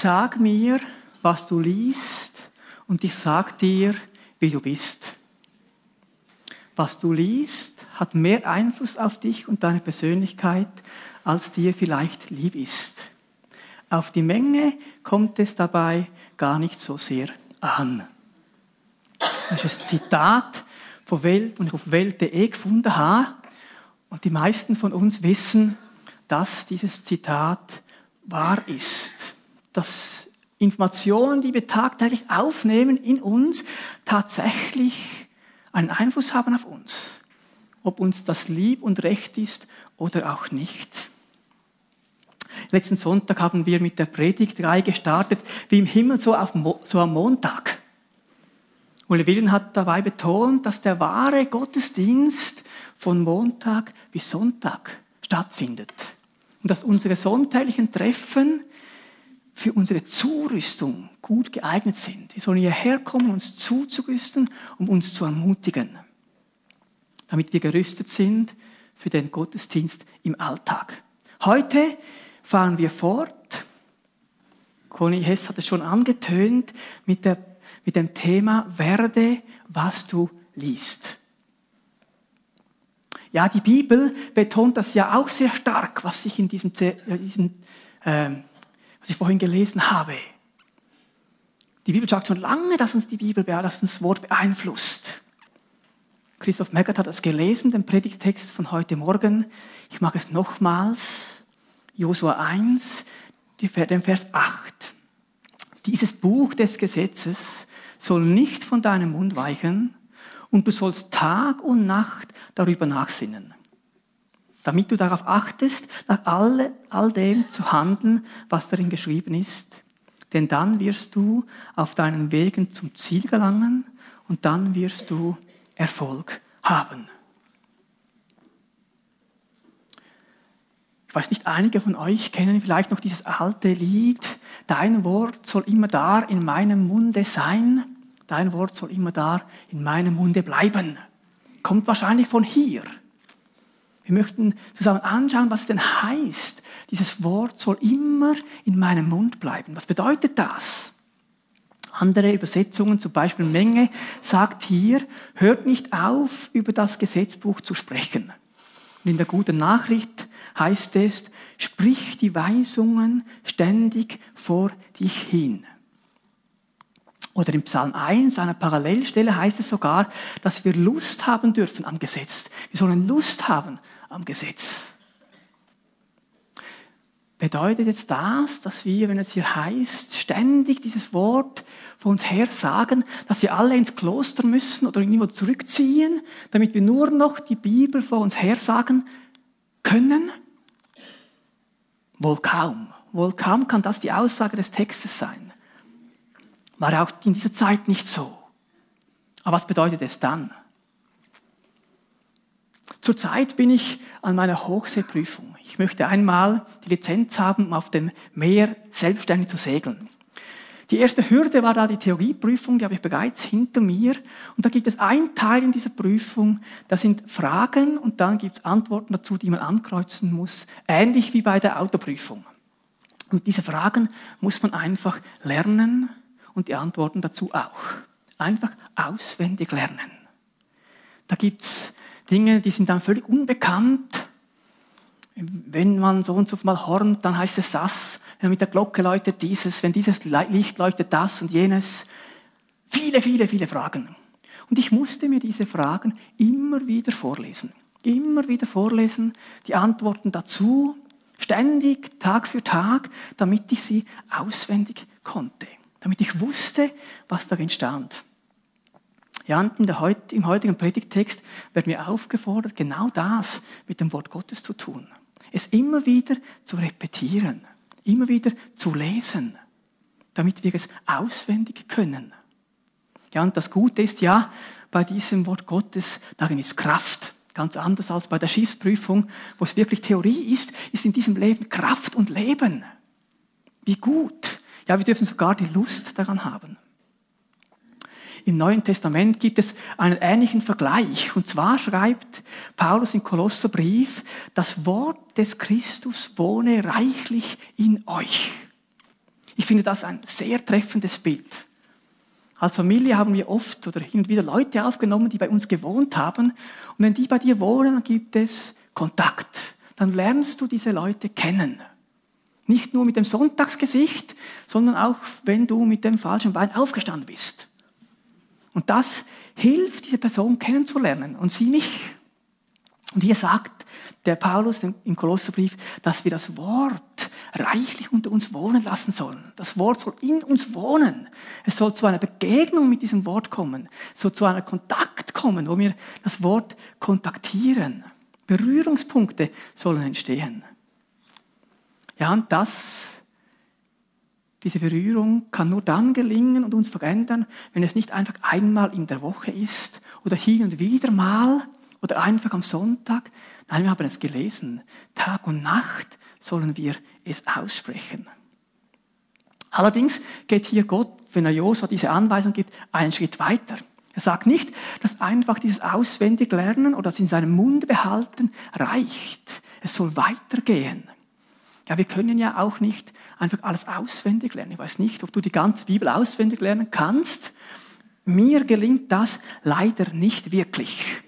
sag mir, was du liest und ich sag dir, wie du bist. Was du liest, hat mehr Einfluss auf dich und deine Persönlichkeit, als dir vielleicht lieb ist. Auf die Menge kommt es dabei gar nicht so sehr an. Das ist ein Zitat von Welt, das ich auf Welt.de gefunden habe. Und die meisten von uns wissen, dass dieses Zitat wahr ist. Dass Informationen, die wir tagtäglich aufnehmen in uns, tatsächlich einen Einfluss haben auf uns. Ob uns das lieb und recht ist oder auch nicht. Letzten Sonntag haben wir mit der Predigtreihe gestartet, wie im Himmel so, auf, so am Montag. Ulle Willen hat dabei betont, dass der wahre Gottesdienst von Montag bis Sonntag stattfindet. Und dass unsere sonntäglichen Treffen für unsere Zurüstung gut geeignet sind. Wir sollen hierher kommen, uns zuzurüsten, um uns zu ermutigen, damit wir gerüstet sind für den Gottesdienst im Alltag. Heute fahren wir fort. Conny Hess hat es schon angetönt mit, der, mit dem Thema Werde, was du liest. Ja, die Bibel betont das ja auch sehr stark, was ich in diesem, diesem äh, was ich vorhin gelesen habe. Die Bibel sagt schon lange, dass uns die Bibel, dass uns das Wort beeinflusst. Christoph Meckert hat das gelesen, den Predigtext von heute Morgen. Ich mag es nochmals. Josua 1, den Vers 8. Dieses Buch des Gesetzes soll nicht von deinem Mund weichen und du sollst Tag und Nacht darüber nachsinnen damit du darauf achtest, nach all, all dem zu handeln, was darin geschrieben ist. Denn dann wirst du auf deinen Wegen zum Ziel gelangen und dann wirst du Erfolg haben. Ich weiß nicht, einige von euch kennen vielleicht noch dieses alte Lied, Dein Wort soll immer da in meinem Munde sein, dein Wort soll immer da in meinem Munde bleiben. Kommt wahrscheinlich von hier. Wir möchten zusammen anschauen, was es denn heißt. Dieses Wort soll immer in meinem Mund bleiben. Was bedeutet das? Andere Übersetzungen, zum Beispiel Menge, sagt hier, hört nicht auf, über das Gesetzbuch zu sprechen. Und in der guten Nachricht heißt es, sprich die Weisungen ständig vor dich hin. Oder im Psalm 1, einer Parallelstelle, heißt es sogar, dass wir Lust haben dürfen am Gesetz. Wir sollen Lust haben am Gesetz. Bedeutet jetzt das, dass wir, wenn es hier heißt, ständig dieses Wort vor uns her sagen, dass wir alle ins Kloster müssen oder irgendwo zurückziehen, damit wir nur noch die Bibel vor uns her sagen können? Wohl kaum. Wohl kaum kann das die Aussage des Textes sein. War auch in dieser Zeit nicht so. Aber was bedeutet es dann? Zurzeit bin ich an meiner Hochseeprüfung. Ich möchte einmal die Lizenz haben, um auf dem Meer selbstständig zu segeln. Die erste Hürde war da die Theorieprüfung, die habe ich bereits hinter mir. Und da gibt es einen Teil in dieser Prüfung, das sind Fragen und dann gibt es Antworten dazu, die man ankreuzen muss, ähnlich wie bei der Autoprüfung. Und diese Fragen muss man einfach lernen und die Antworten dazu auch. Einfach auswendig lernen. Da gibt's Dinge, die sind dann völlig unbekannt. Wenn man so und so mal hornt, dann heißt es das. Wenn man mit der Glocke läutet dieses, wenn dieses Licht leuchtet das und jenes. Viele, viele, viele Fragen. Und ich musste mir diese Fragen immer wieder vorlesen. Immer wieder vorlesen, die Antworten dazu, ständig, Tag für Tag, damit ich sie auswendig konnte. Damit ich wusste, was darin stand. Ja, und im heutigen Predigtext werden wir aufgefordert, genau das mit dem Wort Gottes zu tun. Es immer wieder zu repetieren, immer wieder zu lesen, damit wir es auswendig können. Ja, und das Gute ist ja, bei diesem Wort Gottes, darin ist Kraft. Ganz anders als bei der Schiffsprüfung, wo es wirklich Theorie ist, ist in diesem Leben Kraft und Leben. Wie gut. Ja, wir dürfen sogar die Lust daran haben. Im Neuen Testament gibt es einen ähnlichen Vergleich. Und zwar schreibt Paulus im Ich finde das ein sehr treffendes Bild. Als Familie haben wir oft oder hin und wieder Leute aufgenommen, die bei uns gewohnt haben. Und wenn die bei dir wohnen, dann gibt es Kontakt. Dann lernst du diese Leute kennen. Nicht nur mit dem Sonntagsgesicht, sondern auch, wenn du mit dem falschen Bein aufgestanden bist. Und das hilft, diese Person kennenzulernen und sie mich. Und hier sagt der Paulus im Kolosserbrief, dass wir das Wort reichlich unter uns wohnen lassen sollen. Das Wort soll in uns wohnen. Es soll zu einer Begegnung mit diesem Wort kommen, so zu einem Kontakt kommen, wo wir das Wort kontaktieren. Berührungspunkte sollen entstehen. Ja, und das, diese Berührung kann nur dann gelingen und uns verändern, wenn es nicht einfach einmal in der Woche ist oder hin und wieder mal oder einfach am Sonntag. Nein, wir haben es gelesen. Tag und Nacht sollen wir es aussprechen. Allerdings geht hier Gott, wenn er Josua diese Anweisung gibt, einen Schritt weiter. Er sagt nicht, dass einfach dieses auswendig lernen oder das in seinem Mund behalten reicht. Es soll weitergehen. Ja, wir können ja auch nicht einfach alles auswendig lernen. Ich weiß nicht, ob du die ganze Bibel auswendig lernen kannst. Mir gelingt das leider nicht wirklich.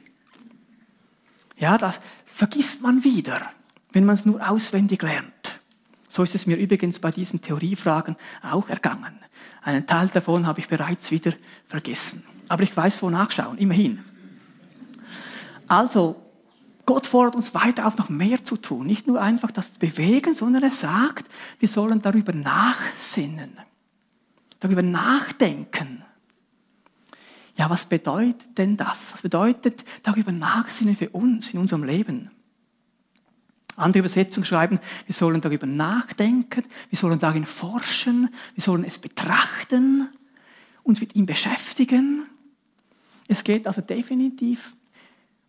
Ja, das vergisst man wieder, wenn man es nur auswendig lernt. So ist es mir übrigens bei diesen Theoriefragen auch ergangen. Einen Teil davon habe ich bereits wieder vergessen. Aber ich weiß, wo nachschauen, immerhin. Also, Gott fordert uns weiter auf, noch mehr zu tun. Nicht nur einfach das bewegen, sondern er sagt, wir sollen darüber nachsinnen, darüber nachdenken. Ja, was bedeutet denn das? Was bedeutet darüber nachsinnen für uns in unserem Leben? Andere Übersetzungen schreiben, wir sollen darüber nachdenken, wir sollen darin forschen, wir sollen es betrachten, uns mit ihm beschäftigen. Es geht also definitiv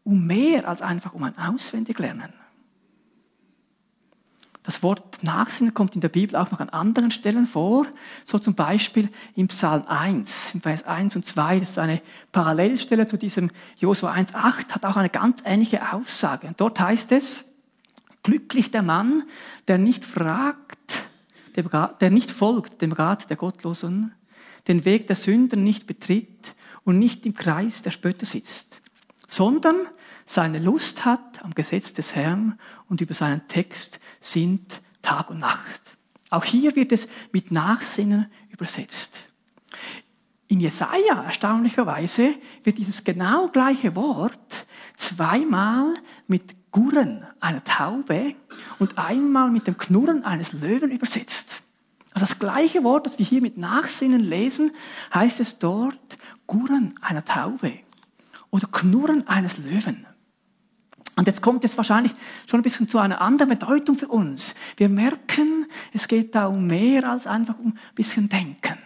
um mehr als einfach um ein Auswendiglernen. Das Wort Nachsinnen kommt in der Bibel auch noch an anderen Stellen vor, so zum Beispiel im Psalm 1, im Vers 1 und 2, das ist eine Parallelstelle zu diesem Josua 1,8, hat auch eine ganz ähnliche Aussage. Und dort heißt es, Glücklich der Mann, der nicht fragt, der nicht folgt dem Rat der Gottlosen, den Weg der Sünder nicht betritt und nicht im Kreis der Spötter sitzt, sondern seine Lust hat am Gesetz des Herrn und über seinen Text sind Tag und Nacht. Auch hier wird es mit Nachsinnen übersetzt. In Jesaja, erstaunlicherweise, wird dieses genau gleiche Wort zweimal mit Gurren einer Taube und einmal mit dem Knurren eines Löwen übersetzt. Also das gleiche Wort, das wir hier mit Nachsinnen lesen, heißt es dort Gurren einer Taube oder Knurren eines Löwen. Und jetzt kommt es wahrscheinlich schon ein bisschen zu einer anderen Bedeutung für uns. Wir merken, es geht da um mehr als einfach um ein bisschen Denken,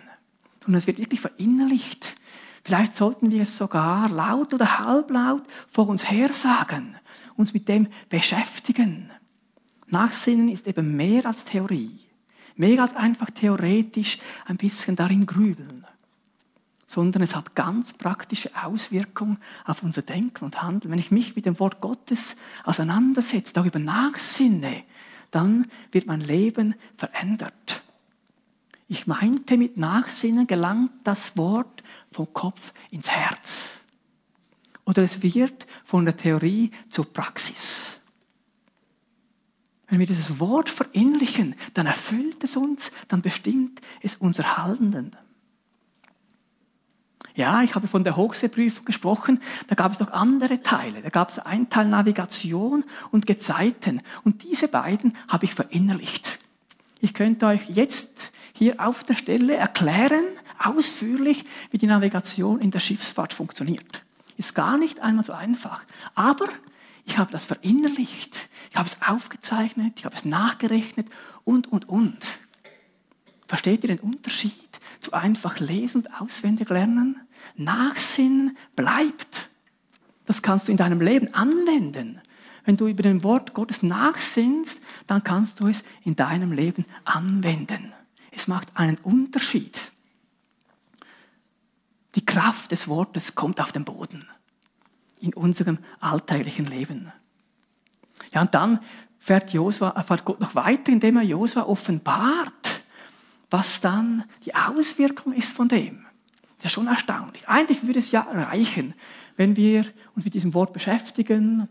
sondern es wird wirklich verinnerlicht. Vielleicht sollten wir es sogar laut oder halblaut vor uns her sagen uns mit dem beschäftigen. Nachsinnen ist eben mehr als Theorie, mehr als einfach theoretisch ein bisschen darin grübeln, sondern es hat ganz praktische Auswirkungen auf unser Denken und Handeln. Wenn ich mich mit dem Wort Gottes auseinandersetze, darüber nachsinne, dann wird mein Leben verändert. Ich meinte, mit Nachsinnen gelangt das Wort vom Kopf ins Herz. Oder es wird von der Theorie zur Praxis. Wenn wir dieses Wort verinnerlichen, dann erfüllt es uns, dann bestimmt es unser Handeln. Ja, ich habe von der Hochseeprüfung gesprochen, da gab es noch andere Teile. Da gab es einen Teil Navigation und Gezeiten. Und diese beiden habe ich verinnerlicht. Ich könnte euch jetzt hier auf der Stelle erklären, ausführlich, wie die Navigation in der Schiffsfahrt funktioniert. Ist gar nicht einmal so einfach. Aber ich habe das verinnerlicht. Ich habe es aufgezeichnet, ich habe es nachgerechnet und, und, und. Versteht ihr den Unterschied einfach lesen und auswendig lernen? Nachsinnen bleibt. Das kannst du in deinem Leben anwenden. Wenn du über den Wort Gottes nachsinnst, dann kannst du es in deinem Leben anwenden. Es macht einen Unterschied. Die Kraft des Wortes kommt auf den Boden in unserem alltäglichen Leben. Ja, und dann fährt, Josua, fährt Gott noch weiter, indem er Josua offenbart, was dann die Auswirkung ist von dem. Das ist schon erstaunlich. Eigentlich würde es ja reichen, wenn wir uns mit diesem Wort beschäftigen,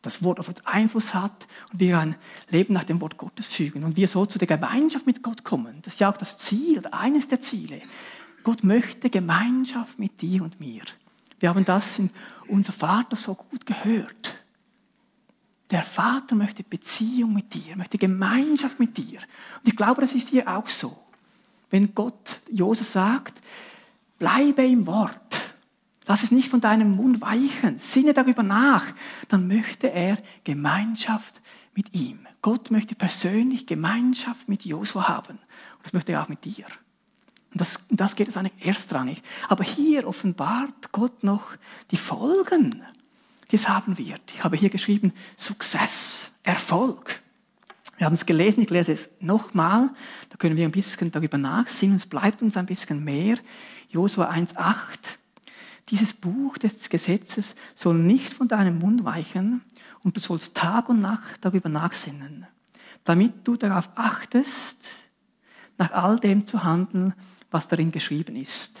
das Wort auf uns Einfluss hat und wir ein Leben nach dem Wort Gottes fügen und wir so zu der Gemeinschaft mit Gott kommen. Das ist ja auch das Ziel eines der Ziele. Gott möchte Gemeinschaft mit dir und mir. Wir haben das in unser Vater so gut gehört. Der Vater möchte Beziehung mit dir, möchte Gemeinschaft mit dir. Und ich glaube, das ist hier auch so. Wenn Gott Josef sagt, bleibe im Wort, lass es nicht von deinem Mund weichen, sinne darüber nach, dann möchte er Gemeinschaft mit ihm. Gott möchte persönlich Gemeinschaft mit Josua haben. Und das möchte er auch mit dir. Und das, das geht es eigentlich erstrangig. Aber hier offenbart Gott noch die Folgen, haben wird. Ich habe hier geschrieben, Success, Erfolg. Wir haben es gelesen, ich lese es nochmal, da können wir ein bisschen darüber nachsehen, es bleibt uns ein bisschen mehr. Josua 1,8. Dieses Buch des Gesetzes soll nicht von deinem Mund weichen und du sollst Tag und Nacht darüber nachsinnen, damit du darauf achtest, nach all dem zu handeln, was darin geschrieben ist.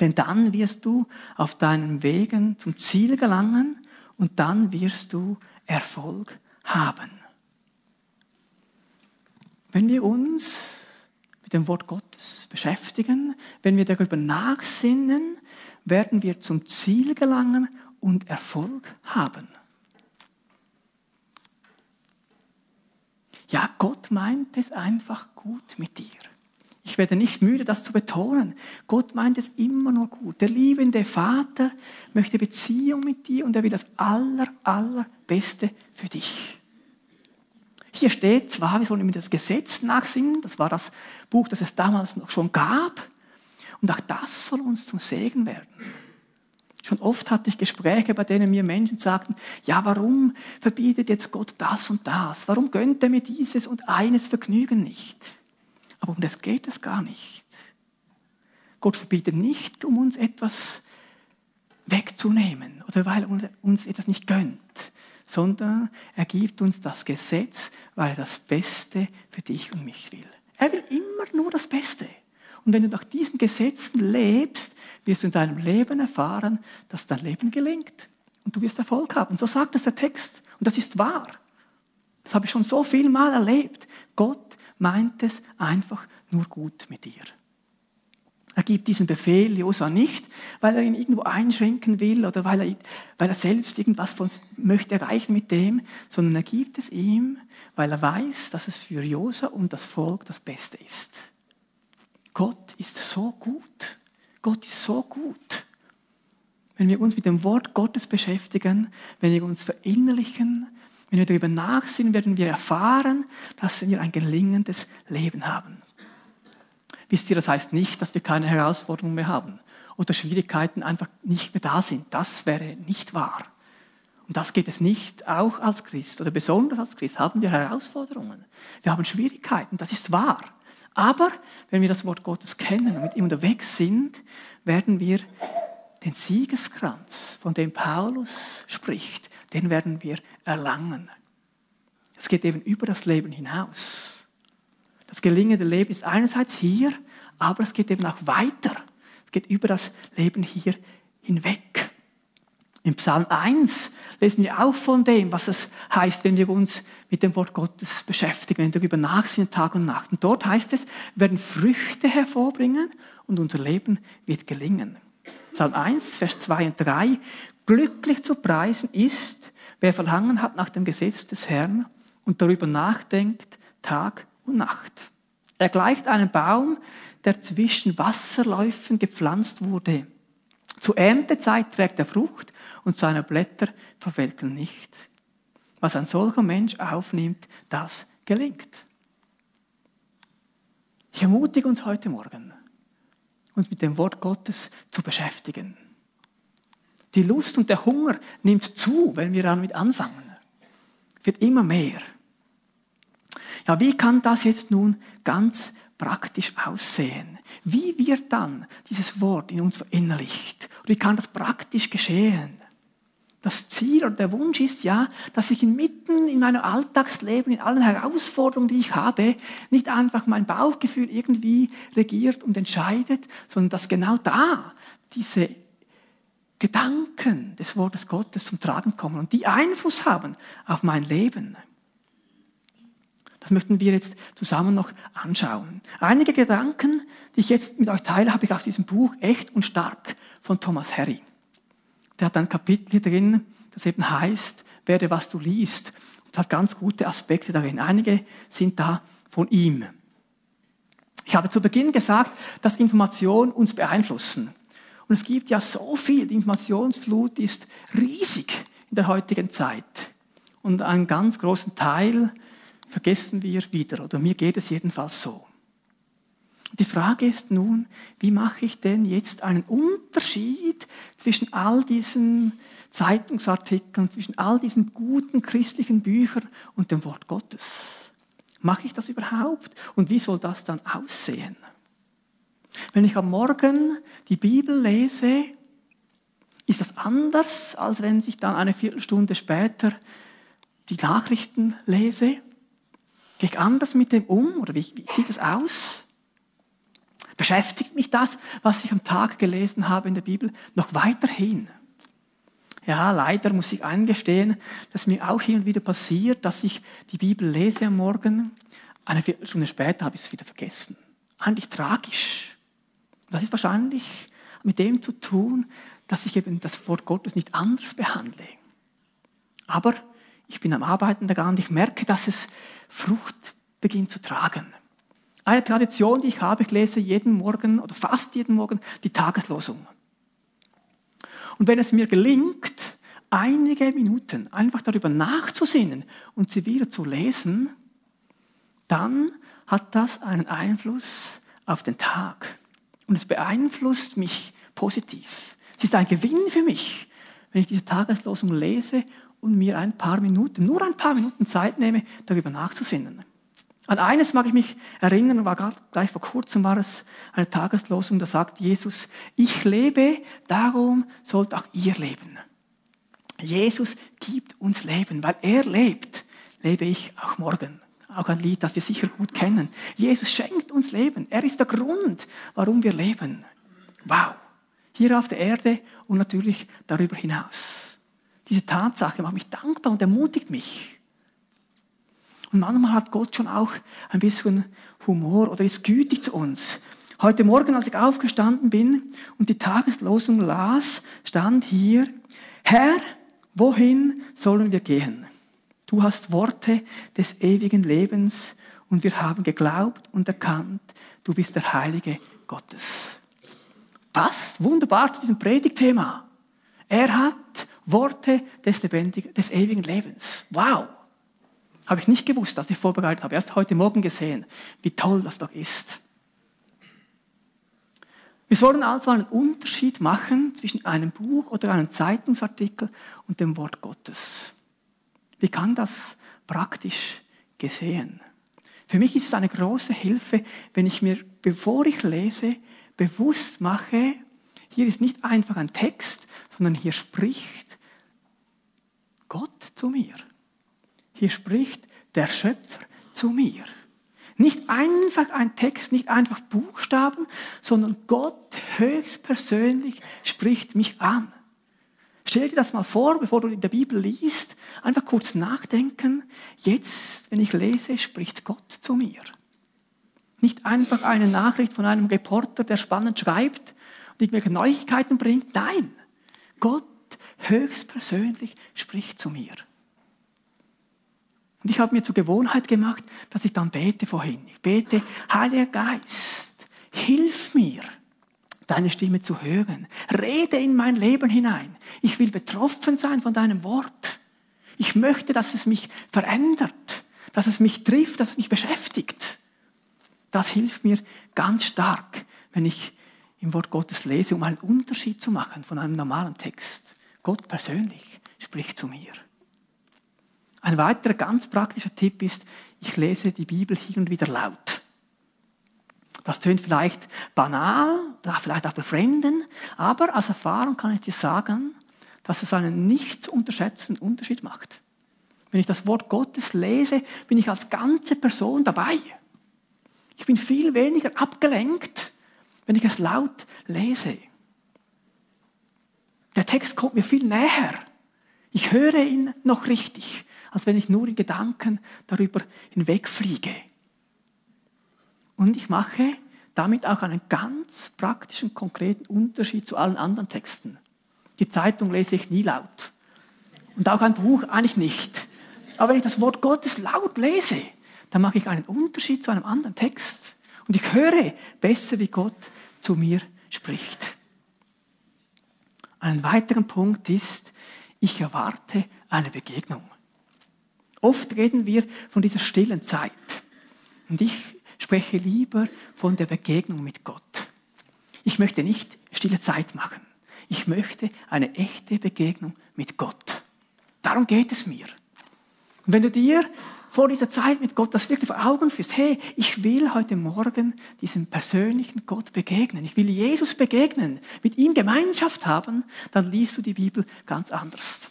Denn dann wirst du auf deinen Wegen zum Ziel gelangen und dann wirst du Erfolg haben. Wenn wir uns mit dem Wort Gottes beschäftigen, wenn wir darüber nachsinnen, werden wir zum Ziel gelangen und Erfolg haben. Ja, Gott meint es einfach gut mit dir. Ich werde nicht müde, das zu betonen. Gott meint es immer nur gut. Der liebende Vater möchte Beziehung mit dir und er will das aller, allerbeste für dich. Hier steht zwar, wir sollen mit das Gesetz nachsingen, das war das Buch, das es damals noch schon gab. Und auch das soll uns zum Segen werden. Schon oft hatte ich Gespräche, bei denen mir Menschen sagten, ja, warum verbietet jetzt Gott das und das? Warum gönnt er mir dieses und eines Vergnügen nicht? Aber um das geht es gar nicht. Gott verbietet nicht, um uns etwas wegzunehmen oder weil er uns etwas nicht gönnt, sondern er gibt uns das Gesetz, weil er das Beste für dich und mich will. Er will immer nur das Beste. Und wenn du nach diesen Gesetzen lebst, wirst du in deinem Leben erfahren, dass dein Leben gelingt. Und du wirst Erfolg haben. So sagt es der Text. Und das ist wahr. Das habe ich schon so viel Mal erlebt. Gott meint es einfach nur gut mit dir. Er gibt diesen Befehl Josa nicht, weil er ihn irgendwo einschränken will oder weil er, weil er selbst irgendwas von uns möchte erreichen mit dem, sondern er gibt es ihm, weil er weiß, dass es für Josa und das Volk das Beste ist. Gott ist so gut. Gott ist so gut. Wenn wir uns mit dem Wort Gottes beschäftigen, wenn wir uns verinnerlichen, wenn wir darüber nachsinnen, werden wir erfahren, dass wir ein gelingendes Leben haben. Wisst ihr, das heißt nicht, dass wir keine Herausforderungen mehr haben oder Schwierigkeiten einfach nicht mehr da sind. Das wäre nicht wahr. Und das geht es nicht. Auch als Christ oder besonders als Christ haben wir Herausforderungen. Wir haben Schwierigkeiten. Das ist wahr. Aber wenn wir das Wort Gottes kennen und mit ihm unterwegs sind, werden wir den Siegeskranz, von dem Paulus spricht, den werden wir erlangen. Es geht eben über das Leben hinaus. Das gelingende Leben ist einerseits hier, aber es geht eben auch weiter. Es geht über das Leben hier hinweg. Im Psalm 1 lesen wir auch von dem, was es heißt, wenn wir uns mit dem Wort Gottes beschäftigen, wenn wir darüber nachsinnen Tag und Nacht. Und dort heißt es, wir werden Früchte hervorbringen und unser Leben wird gelingen. Psalm 1, Vers 2 und 3. Glücklich zu preisen ist, wer Verlangen hat nach dem Gesetz des Herrn und darüber nachdenkt Tag und Nacht. Er gleicht einem Baum, der zwischen Wasserläufen gepflanzt wurde. Zur Erntezeit trägt er Frucht und seine Blätter verwelken nicht. Was ein solcher Mensch aufnimmt, das gelingt. Ich ermutige uns heute Morgen, uns mit dem Wort Gottes zu beschäftigen. Die Lust und der Hunger nimmt zu, wenn wir damit anfangen. Wird immer mehr. Ja, wie kann das jetzt nun ganz praktisch aussehen? Wie wird dann dieses Wort in uns verinnerlicht? Und wie kann das praktisch geschehen? das Ziel oder der Wunsch ist ja, dass ich inmitten in meinem Alltagsleben, in allen Herausforderungen, die ich habe, nicht einfach mein Bauchgefühl irgendwie regiert und entscheidet, sondern dass genau da diese Gedanken des Wortes Gottes zum Tragen kommen und die Einfluss haben auf mein Leben. Das möchten wir jetzt zusammen noch anschauen. Einige Gedanken, die ich jetzt mit euch teile, habe ich aus diesem Buch Echt und Stark von Thomas Harry. Der hat ein Kapitel hier drin, das eben heißt, werde was du liest. Und hat ganz gute Aspekte darin. Einige sind da von ihm. Ich habe zu Beginn gesagt, dass Informationen uns beeinflussen. Und es gibt ja so viel, die Informationsflut ist riesig in der heutigen Zeit. Und einen ganz großen Teil vergessen wir wieder, oder mir geht es jedenfalls so. Die Frage ist nun, wie mache ich denn jetzt einen Unterschied zwischen all diesen Zeitungsartikeln, zwischen all diesen guten christlichen Büchern und dem Wort Gottes? Mache ich das überhaupt? Und wie soll das dann aussehen? Wenn ich am Morgen die Bibel lese, ist das anders, als wenn ich dann eine Viertelstunde später die Nachrichten lese? Gehe ich anders mit dem um oder wie, wie sieht es aus? Beschäftigt mich das, was ich am Tag gelesen habe in der Bibel, noch weiterhin? Ja, leider muss ich eingestehen, dass mir auch hin und wieder passiert, dass ich die Bibel lese am Morgen, eine Viertelstunde später habe ich es wieder vergessen. Eigentlich tragisch. Das ist wahrscheinlich mit dem zu tun, dass ich eben das Wort Gottes nicht anders behandle. Aber ich bin am Arbeiten daran und ich merke, dass es Frucht beginnt zu tragen. Eine Tradition, die ich habe, ich lese jeden Morgen oder fast jeden Morgen die Tageslosung. Und wenn es mir gelingt, einige Minuten einfach darüber nachzusinnen und sie wieder zu lesen, dann hat das einen Einfluss auf den Tag. Und es beeinflusst mich positiv. Es ist ein Gewinn für mich, wenn ich diese Tageslosung lese und mir ein paar Minuten, nur ein paar Minuten Zeit nehme, darüber nachzusinnen. An eines mag ich mich erinnern, war gleich vor kurzem war es eine Tageslosung, da sagt Jesus, ich lebe, darum sollt auch ihr leben. Jesus gibt uns Leben, weil er lebt, lebe ich auch morgen. Auch ein Lied, das wir sicher gut kennen. Jesus schenkt uns Leben. Er ist der Grund, warum wir leben. Wow. Hier auf der Erde und natürlich darüber hinaus. Diese Tatsache macht mich dankbar und ermutigt mich. Und manchmal hat Gott schon auch ein bisschen Humor oder ist gütig zu uns. Heute Morgen, als ich aufgestanden bin und die Tageslosung las, stand hier, Herr, wohin sollen wir gehen? Du hast Worte des ewigen Lebens und wir haben geglaubt und erkannt, du bist der Heilige Gottes. Passt wunderbar zu diesem Predigtthema. Er hat Worte des, lebendigen, des ewigen Lebens. Wow. Habe ich nicht gewusst, als ich vorbereitet habe. Erst heute Morgen gesehen, wie toll das doch ist. Wir sollen also einen Unterschied machen zwischen einem Buch oder einem Zeitungsartikel und dem Wort Gottes. Wie kann das praktisch gesehen? Für mich ist es eine große Hilfe, wenn ich mir, bevor ich lese, bewusst mache, hier ist nicht einfach ein Text, sondern hier spricht Gott zu mir. Hier spricht der Schöpfer zu mir. Nicht einfach ein Text, nicht einfach Buchstaben, sondern Gott höchstpersönlich spricht mich an. Stell dir das mal vor, bevor du in der Bibel liest, einfach kurz nachdenken. Jetzt, wenn ich lese, spricht Gott zu mir. Nicht einfach eine Nachricht von einem Reporter, der spannend schreibt und irgendwelche Neuigkeiten bringt. Nein, Gott höchstpersönlich spricht zu mir. Und ich habe mir zur Gewohnheit gemacht, dass ich dann bete vorhin. Ich bete, Heiliger Geist, hilf mir, deine Stimme zu hören. Rede in mein Leben hinein. Ich will betroffen sein von deinem Wort. Ich möchte, dass es mich verändert, dass es mich trifft, dass es mich beschäftigt. Das hilft mir ganz stark, wenn ich im Wort Gottes lese, um einen Unterschied zu machen von einem normalen Text. Gott persönlich spricht zu mir. Ein weiterer ganz praktischer Tipp ist, ich lese die Bibel hin und wieder laut. Das tönt vielleicht banal, vielleicht auch befremden, aber als Erfahrung kann ich dir sagen, dass es einen nicht zu unterschätzenden Unterschied macht. Wenn ich das Wort Gottes lese, bin ich als ganze Person dabei. Ich bin viel weniger abgelenkt, wenn ich es laut lese. Der Text kommt mir viel näher. Ich höre ihn noch richtig, als wenn ich nur in Gedanken darüber hinwegfliege. Und ich mache damit auch einen ganz praktischen, konkreten Unterschied zu allen anderen Texten. Die Zeitung lese ich nie laut. Und auch ein Buch eigentlich nicht. Aber wenn ich das Wort Gottes laut lese, dann mache ich einen Unterschied zu einem anderen Text. Und ich höre besser, wie Gott zu mir spricht. Ein weiterer Punkt ist, ich erwarte eine Begegnung. Oft reden wir von dieser stillen Zeit. Und ich spreche lieber von der Begegnung mit Gott. Ich möchte nicht stille Zeit machen. Ich möchte eine echte Begegnung mit Gott. Darum geht es mir. Und wenn du dir vor dieser Zeit mit Gott das wirklich vor Augen führst, hey, ich will heute Morgen diesem persönlichen Gott begegnen, ich will Jesus begegnen, mit ihm Gemeinschaft haben, dann liest du die Bibel ganz anders.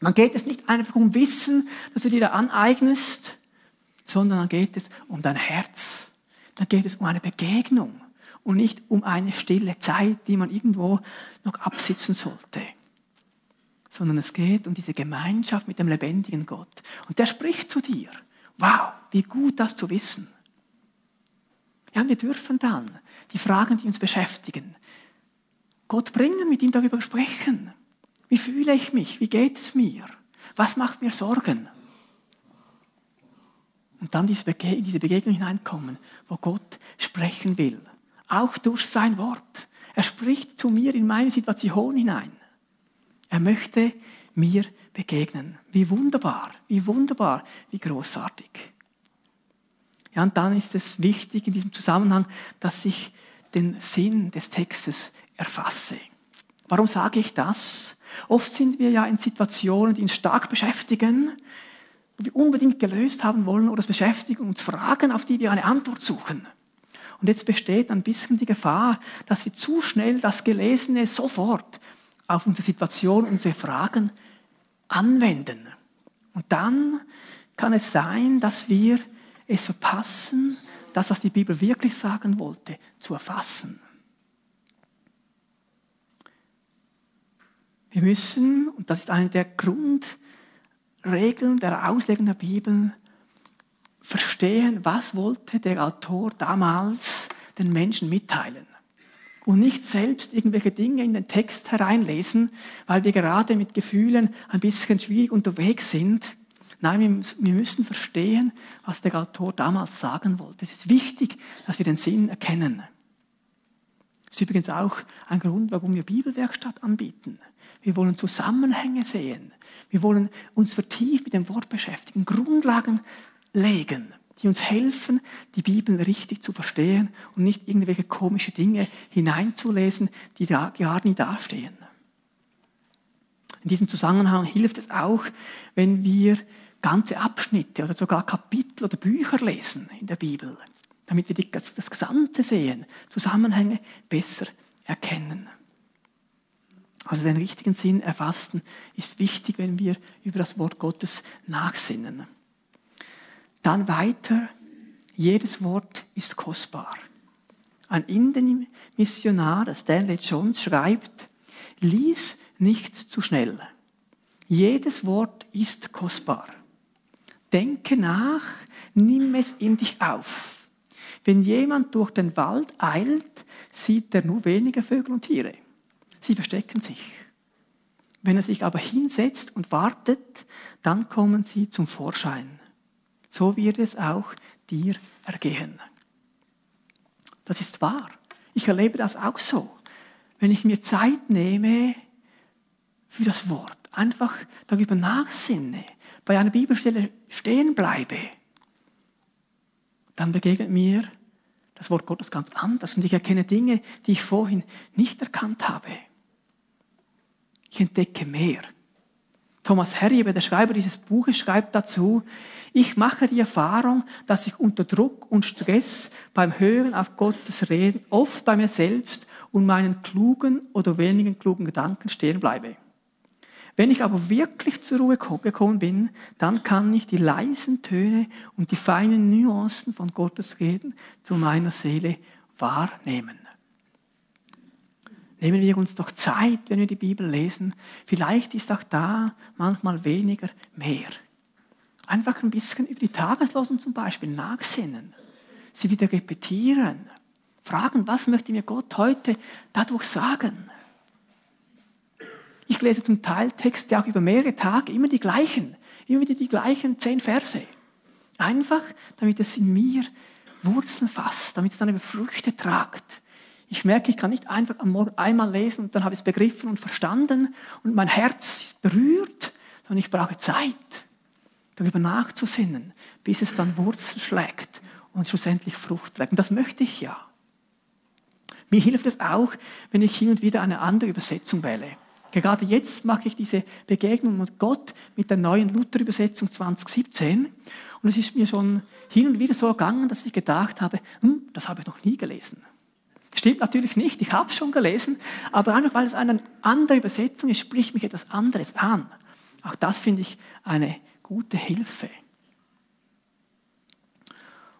Dann geht es nicht einfach um Wissen, das du dir da aneignest, sondern dann geht es um dein Herz. Dann geht es um eine Begegnung und nicht um eine stille Zeit, die man irgendwo noch absitzen sollte sondern es geht um diese Gemeinschaft mit dem lebendigen Gott. Und der spricht zu dir. Wow, wie gut das zu wissen. Ja, wir dürfen dann die Fragen, die uns beschäftigen, Gott bringen, mit ihm darüber sprechen. Wie fühle ich mich? Wie geht es mir? Was macht mir Sorgen? Und dann in diese Begegnung hineinkommen, wo Gott sprechen will. Auch durch sein Wort. Er spricht zu mir in meine Situation hinein. Er möchte mir begegnen. Wie wunderbar, wie wunderbar, wie großartig. Ja, und dann ist es wichtig in diesem Zusammenhang, dass ich den Sinn des Textes erfasse. Warum sage ich das? Oft sind wir ja in Situationen, die uns stark beschäftigen, wo wir unbedingt gelöst haben wollen oder es beschäftigen uns Fragen, auf die wir eine Antwort suchen. Und jetzt besteht ein bisschen die Gefahr, dass wir zu schnell das Gelesene sofort auf unsere Situation, unsere Fragen anwenden. Und dann kann es sein, dass wir es verpassen, das, was die Bibel wirklich sagen wollte, zu erfassen. Wir müssen, und das ist eine der Grundregeln der Auslegung der Bibel, verstehen, was wollte der Autor damals den Menschen mitteilen und nicht selbst irgendwelche Dinge in den Text hereinlesen, weil wir gerade mit Gefühlen ein bisschen schwierig unterwegs sind. Nein, wir müssen verstehen, was der Autor damals sagen wollte. Es ist wichtig, dass wir den Sinn erkennen. Das ist übrigens auch ein Grund, warum wir Bibelwerkstatt anbieten. Wir wollen Zusammenhänge sehen. Wir wollen uns vertieft mit dem Wort beschäftigen, Grundlagen legen die uns helfen, die Bibel richtig zu verstehen und nicht irgendwelche komische Dinge hineinzulesen, die da gar nie dastehen. In diesem Zusammenhang hilft es auch, wenn wir ganze Abschnitte oder sogar Kapitel oder Bücher lesen in der Bibel, damit wir das, Gesamte sehen, Zusammenhänge besser erkennen. Also den richtigen Sinn erfassen ist wichtig, wenn wir über das Wort Gottes nachsinnen. Dann weiter, jedes Wort ist kostbar. Ein Indien-Missionar, Stanley Jones, schreibt, lies nicht zu schnell. Jedes Wort ist kostbar. Denke nach, nimm es in dich auf. Wenn jemand durch den Wald eilt, sieht er nur wenige Vögel und Tiere. Sie verstecken sich. Wenn er sich aber hinsetzt und wartet, dann kommen sie zum Vorschein so wird es auch dir ergehen. Das ist wahr. Ich erlebe das auch so. Wenn ich mir Zeit nehme für das Wort, einfach darüber nachsinne, bei einer Bibelstelle stehen bleibe, dann begegnet mir das Wort Gottes ganz anders und ich erkenne Dinge, die ich vorhin nicht erkannt habe. Ich entdecke mehr. Thomas Herriebe, der Schreiber dieses Buches, schreibt dazu, ich mache die Erfahrung, dass ich unter Druck und Stress beim Hören auf Gottes Reden oft bei mir selbst und meinen klugen oder weniger klugen Gedanken stehen bleibe. Wenn ich aber wirklich zur Ruhe gekommen bin, dann kann ich die leisen Töne und die feinen Nuancen von Gottes Reden zu meiner Seele wahrnehmen. Nehmen wir uns doch Zeit, wenn wir die Bibel lesen. Vielleicht ist auch da manchmal weniger mehr. Einfach ein bisschen über die Tageslosen zum Beispiel nachsinnen, sie wieder repetieren, fragen, was möchte mir Gott heute dadurch sagen? Ich lese zum Teil Texte auch über mehrere Tage, immer die gleichen, immer wieder die gleichen zehn Verse. Einfach, damit es in mir Wurzeln fasst, damit es dann über Früchte tragt. Ich merke, ich kann nicht einfach am Morgen einmal lesen und dann habe ich es begriffen und verstanden und mein Herz ist berührt, sondern ich brauche Zeit, darüber nachzusinnen, bis es dann Wurzeln schlägt und schlussendlich Frucht trägt. Und das möchte ich ja. Mir hilft es auch, wenn ich hin und wieder eine andere Übersetzung wähle. Gerade jetzt mache ich diese Begegnung mit Gott mit der neuen Luther-Übersetzung 2017. Und es ist mir schon hin und wieder so gegangen, dass ich gedacht habe, hm, das habe ich noch nie gelesen. Stimmt natürlich nicht, ich habe es schon gelesen, aber einfach weil es eine andere Übersetzung ist, spricht mich etwas anderes an. Auch das finde ich eine gute Hilfe.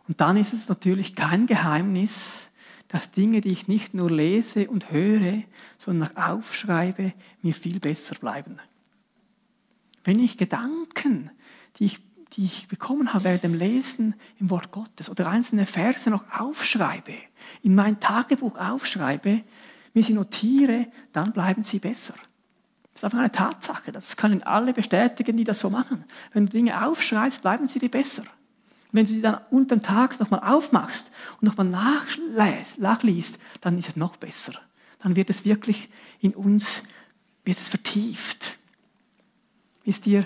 Und dann ist es natürlich kein Geheimnis, dass Dinge, die ich nicht nur lese und höre, sondern auch aufschreibe, mir viel besser bleiben. Wenn ich Gedanken, die ich, die ich bekommen habe während dem Lesen im Wort Gottes oder einzelne Verse noch aufschreibe, in mein Tagebuch aufschreibe, mir sie notiere, dann bleiben sie besser. Das ist einfach eine Tatsache. Das können alle bestätigen, die das so machen. Wenn du Dinge aufschreibst, bleiben sie dir besser. Wenn du sie dann unter Tags nochmal aufmachst und nochmal nachliest, dann ist es noch besser. Dann wird es wirklich in uns, wird es vertieft. Wisst ihr,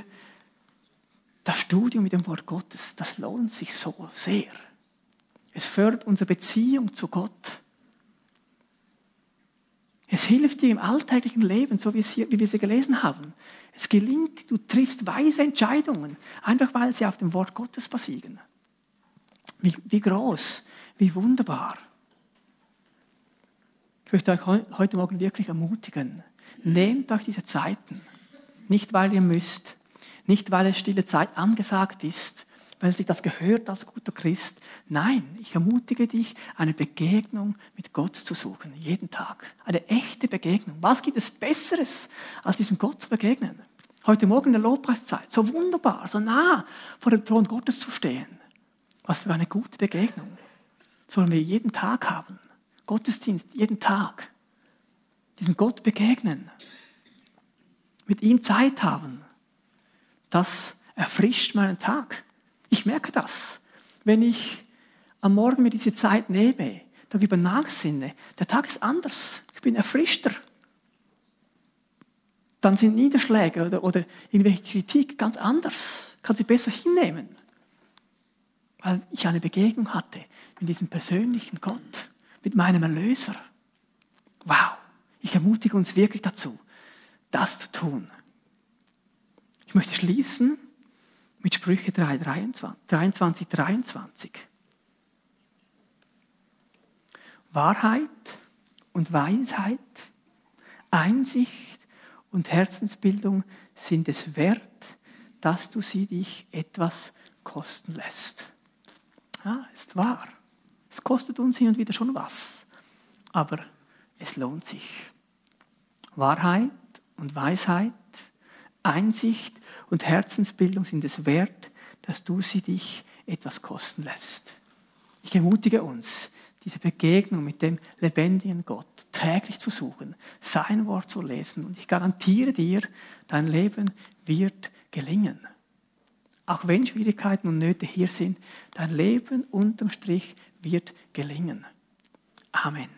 das Studium mit dem Wort Gottes, das lohnt sich so sehr. Es fördert unsere Beziehung zu Gott. Es hilft dir im alltäglichen Leben, so wie, hier, wie wir sie gelesen haben. Es gelingt, du triffst weise Entscheidungen, einfach weil sie auf dem Wort Gottes basieren. Wie, wie groß, wie wunderbar. Ich möchte euch heute Morgen wirklich ermutigen. Nehmt euch diese Zeiten. Nicht, weil ihr müsst, nicht, weil es stille Zeit angesagt ist, weil sich das gehört als guter Christ. Nein, ich ermutige dich, eine Begegnung mit Gott zu suchen, jeden Tag. Eine echte Begegnung. Was gibt es Besseres, als diesem Gott zu begegnen? Heute Morgen in der Lobpreiszeit, so wunderbar, so nah vor dem Thron Gottes zu stehen. Was für eine gute Begegnung. Sollen wir jeden Tag haben. Gottesdienst jeden Tag. Diesem Gott begegnen. Mit ihm Zeit haben. Das erfrischt meinen Tag. Ich merke das. Wenn ich am Morgen mir diese Zeit nehme, darüber nachsinne, der Tag ist anders. Ich bin erfrischter. Dann sind Niederschläge oder, oder irgendwelche Kritik ganz anders. Kann sie besser hinnehmen weil ich eine Begegnung hatte mit diesem persönlichen Gott, mit meinem Erlöser. Wow, ich ermutige uns wirklich dazu, das zu tun. Ich möchte schließen mit Sprüche 3, 23, 23. Wahrheit und Weisheit, Einsicht und Herzensbildung sind es wert, dass du sie dich etwas kosten lässt. Ja, ist wahr. Es kostet uns hin und wieder schon was, aber es lohnt sich. Wahrheit und Weisheit, Einsicht und Herzensbildung sind es wert, dass du sie dich etwas kosten lässt. Ich ermutige uns, diese Begegnung mit dem lebendigen Gott täglich zu suchen, sein Wort zu lesen und ich garantiere dir, dein Leben wird gelingen auch wenn Schwierigkeiten und Nöte hier sind, dein Leben unterm Strich wird gelingen. Amen.